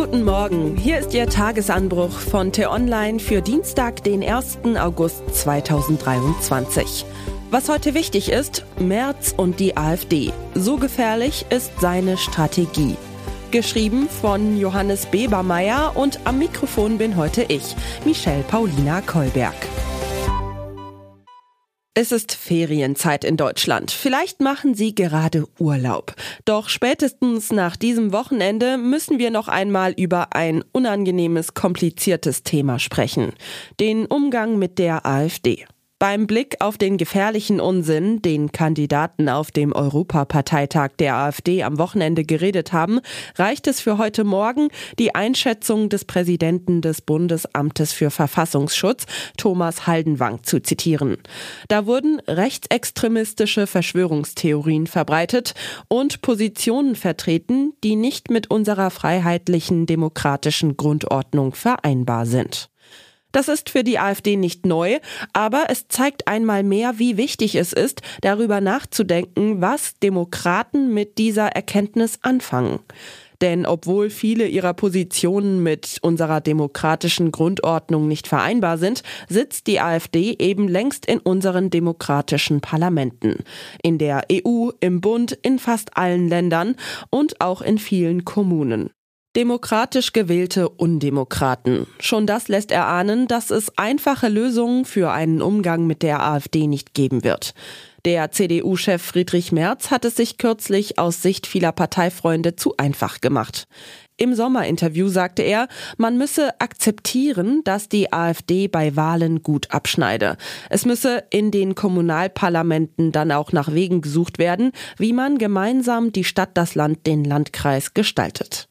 Guten Morgen, hier ist Ihr Tagesanbruch von T-Online für Dienstag, den 1. August 2023. Was heute wichtig ist, Merz und die AfD. So gefährlich ist seine Strategie. Geschrieben von Johannes Bebermeier und am Mikrofon bin heute ich, Michelle Paulina Kolberg. Es ist Ferienzeit in Deutschland. Vielleicht machen Sie gerade Urlaub. Doch spätestens nach diesem Wochenende müssen wir noch einmal über ein unangenehmes, kompliziertes Thema sprechen. Den Umgang mit der AfD. Beim Blick auf den gefährlichen Unsinn, den Kandidaten auf dem Europaparteitag der AfD am Wochenende geredet haben, reicht es für heute Morgen, die Einschätzung des Präsidenten des Bundesamtes für Verfassungsschutz, Thomas Haldenwang, zu zitieren. Da wurden rechtsextremistische Verschwörungstheorien verbreitet und Positionen vertreten, die nicht mit unserer freiheitlichen demokratischen Grundordnung vereinbar sind. Das ist für die AfD nicht neu, aber es zeigt einmal mehr, wie wichtig es ist, darüber nachzudenken, was Demokraten mit dieser Erkenntnis anfangen. Denn obwohl viele ihrer Positionen mit unserer demokratischen Grundordnung nicht vereinbar sind, sitzt die AfD eben längst in unseren demokratischen Parlamenten. In der EU, im Bund, in fast allen Ländern und auch in vielen Kommunen. Demokratisch gewählte Undemokraten. Schon das lässt erahnen, dass es einfache Lösungen für einen Umgang mit der AfD nicht geben wird. Der CDU-Chef Friedrich Merz hat es sich kürzlich aus Sicht vieler Parteifreunde zu einfach gemacht. Im Sommerinterview sagte er, man müsse akzeptieren, dass die AfD bei Wahlen gut abschneide. Es müsse in den Kommunalparlamenten dann auch nach Wegen gesucht werden, wie man gemeinsam die Stadt, das Land, den Landkreis gestaltet.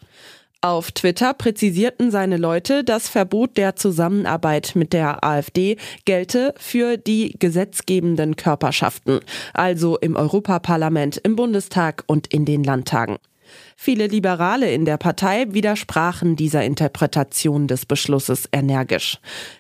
Auf Twitter präzisierten seine Leute, das Verbot der Zusammenarbeit mit der AfD gelte für die gesetzgebenden Körperschaften, also im Europaparlament, im Bundestag und in den Landtagen. Viele Liberale in der Partei widersprachen dieser Interpretation des Beschlusses energisch.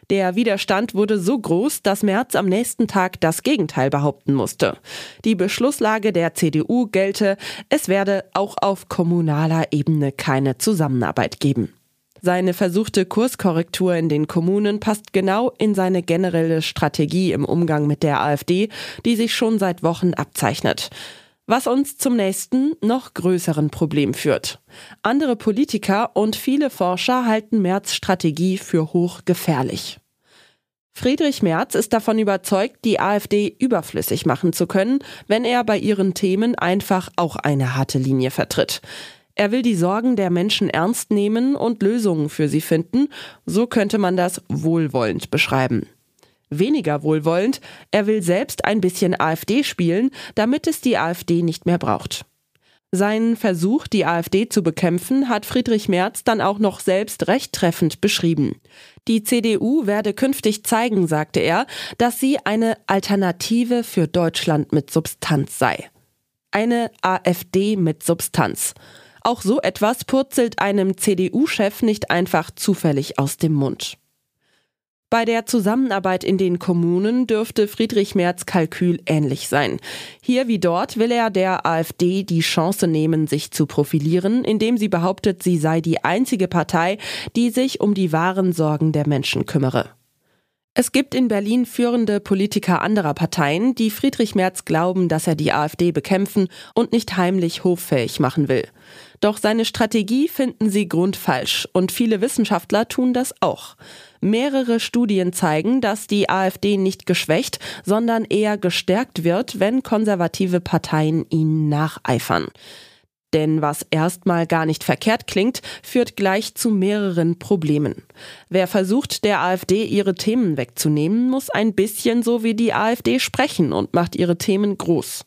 Der Widerstand wurde so groß, dass Merz am nächsten Tag das Gegenteil behaupten musste. Die Beschlusslage der CDU gelte, es werde auch auf kommunaler Ebene keine Zusammenarbeit geben. Seine versuchte Kurskorrektur in den Kommunen passt genau in seine generelle Strategie im Umgang mit der AfD, die sich schon seit Wochen abzeichnet was uns zum nächsten, noch größeren Problem führt. Andere Politiker und viele Forscher halten Merz Strategie für hochgefährlich. Friedrich Merz ist davon überzeugt, die AfD überflüssig machen zu können, wenn er bei ihren Themen einfach auch eine harte Linie vertritt. Er will die Sorgen der Menschen ernst nehmen und Lösungen für sie finden, so könnte man das wohlwollend beschreiben weniger wohlwollend, er will selbst ein bisschen AfD spielen, damit es die AfD nicht mehr braucht. Seinen Versuch, die AfD zu bekämpfen, hat Friedrich Merz dann auch noch selbst recht treffend beschrieben. Die CDU werde künftig zeigen, sagte er, dass sie eine Alternative für Deutschland mit Substanz sei. Eine AfD mit Substanz. Auch so etwas purzelt einem CDU-Chef nicht einfach zufällig aus dem Mund. Bei der Zusammenarbeit in den Kommunen dürfte Friedrich Merz Kalkül ähnlich sein. Hier wie dort will er der AfD die Chance nehmen, sich zu profilieren, indem sie behauptet, sie sei die einzige Partei, die sich um die wahren Sorgen der Menschen kümmere. Es gibt in Berlin führende Politiker anderer Parteien, die Friedrich Merz glauben, dass er die AfD bekämpfen und nicht heimlich hoffähig machen will. Doch seine Strategie finden sie grundfalsch und viele Wissenschaftler tun das auch. Mehrere Studien zeigen, dass die AfD nicht geschwächt, sondern eher gestärkt wird, wenn konservative Parteien ihnen nacheifern. Denn was erstmal gar nicht verkehrt klingt, führt gleich zu mehreren Problemen. Wer versucht, der AfD ihre Themen wegzunehmen, muss ein bisschen so wie die AfD sprechen und macht ihre Themen groß.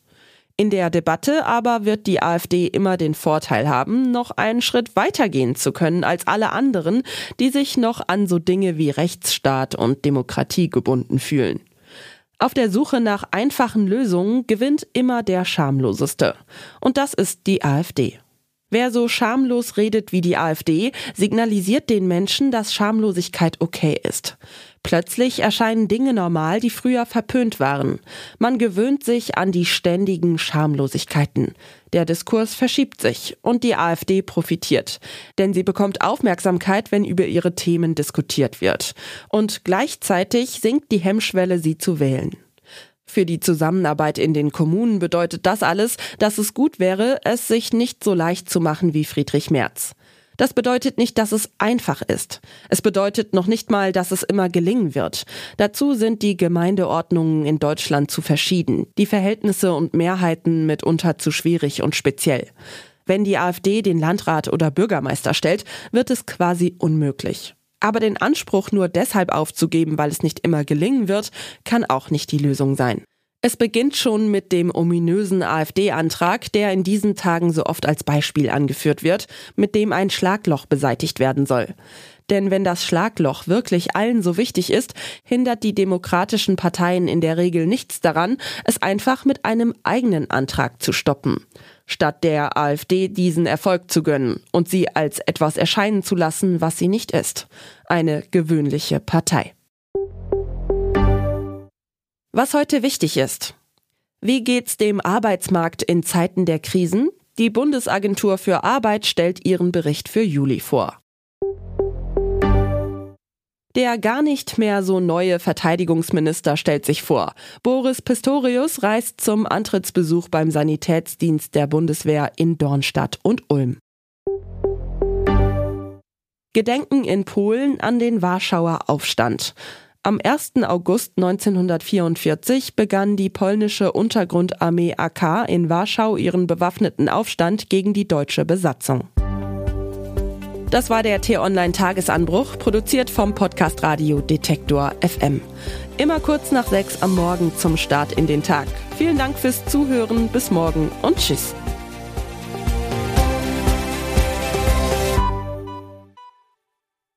In der Debatte aber wird die AfD immer den Vorteil haben, noch einen Schritt weitergehen zu können als alle anderen, die sich noch an so Dinge wie Rechtsstaat und Demokratie gebunden fühlen. Auf der Suche nach einfachen Lösungen gewinnt immer der Schamloseste. Und das ist die AfD. Wer so schamlos redet wie die AfD, signalisiert den Menschen, dass Schamlosigkeit okay ist. Plötzlich erscheinen Dinge normal, die früher verpönt waren. Man gewöhnt sich an die ständigen Schamlosigkeiten. Der Diskurs verschiebt sich und die AfD profitiert. Denn sie bekommt Aufmerksamkeit, wenn über ihre Themen diskutiert wird. Und gleichzeitig sinkt die Hemmschwelle, sie zu wählen. Für die Zusammenarbeit in den Kommunen bedeutet das alles, dass es gut wäre, es sich nicht so leicht zu machen wie Friedrich Merz. Das bedeutet nicht, dass es einfach ist. Es bedeutet noch nicht mal, dass es immer gelingen wird. Dazu sind die Gemeindeordnungen in Deutschland zu verschieden, die Verhältnisse und Mehrheiten mitunter zu schwierig und speziell. Wenn die AfD den Landrat oder Bürgermeister stellt, wird es quasi unmöglich. Aber den Anspruch nur deshalb aufzugeben, weil es nicht immer gelingen wird, kann auch nicht die Lösung sein. Es beginnt schon mit dem ominösen AfD-Antrag, der in diesen Tagen so oft als Beispiel angeführt wird, mit dem ein Schlagloch beseitigt werden soll. Denn wenn das Schlagloch wirklich allen so wichtig ist, hindert die demokratischen Parteien in der Regel nichts daran, es einfach mit einem eigenen Antrag zu stoppen. Statt der AfD diesen Erfolg zu gönnen und sie als etwas erscheinen zu lassen, was sie nicht ist. Eine gewöhnliche Partei. Was heute wichtig ist. Wie geht's dem Arbeitsmarkt in Zeiten der Krisen? Die Bundesagentur für Arbeit stellt ihren Bericht für Juli vor. Der gar nicht mehr so neue Verteidigungsminister stellt sich vor. Boris Pistorius reist zum Antrittsbesuch beim Sanitätsdienst der Bundeswehr in Dornstadt und Ulm. Gedenken in Polen an den Warschauer Aufstand. Am 1. August 1944 begann die polnische Untergrundarmee AK in Warschau ihren bewaffneten Aufstand gegen die deutsche Besatzung. Das war der T-Online-Tagesanbruch, produziert vom Podcast Radio Detektor FM. Immer kurz nach sechs am Morgen zum Start in den Tag. Vielen Dank fürs Zuhören, bis morgen und tschüss.